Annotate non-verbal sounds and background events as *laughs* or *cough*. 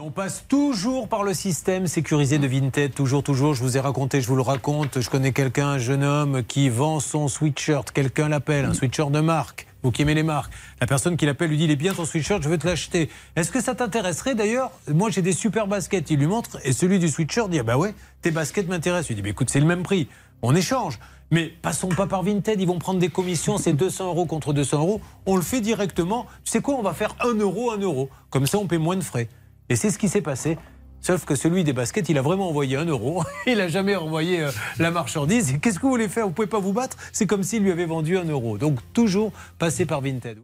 on passe toujours par le système sécurisé de Vinted, toujours, toujours. Je vous ai raconté, je vous le raconte. Je connais quelqu'un, un jeune homme qui vend son sweatshirt. Quelqu'un l'appelle, un sweatshirt de marque. Vous qui aimez les marques. La personne qui l'appelle lui dit Il est bien ton sweatshirt, je veux te l'acheter. Est-ce que ça t'intéresserait d'ailleurs? Moi j'ai des super baskets. Il lui montre et celui du sweatshirt dit ah Bah ouais, tes baskets m'intéressent. Il dit bah, Écoute, c'est le même prix. On échange. Mais passons pas par Vinted, ils vont prendre des commissions, c'est 200 euros contre 200 euros. On le fait directement. Tu sais quoi, on va faire 1 euro, 1 euro. Comme ça, on paie moins de frais. Et c'est ce qui s'est passé. Sauf que celui des baskets, il a vraiment envoyé 1 euro. *laughs* Il n'a jamais envoyé euh, la marchandise. Qu'est-ce que vous voulez faire? Vous pouvez pas vous battre? C'est comme s'il lui avait vendu 1 euro. Donc toujours passer par Vinted.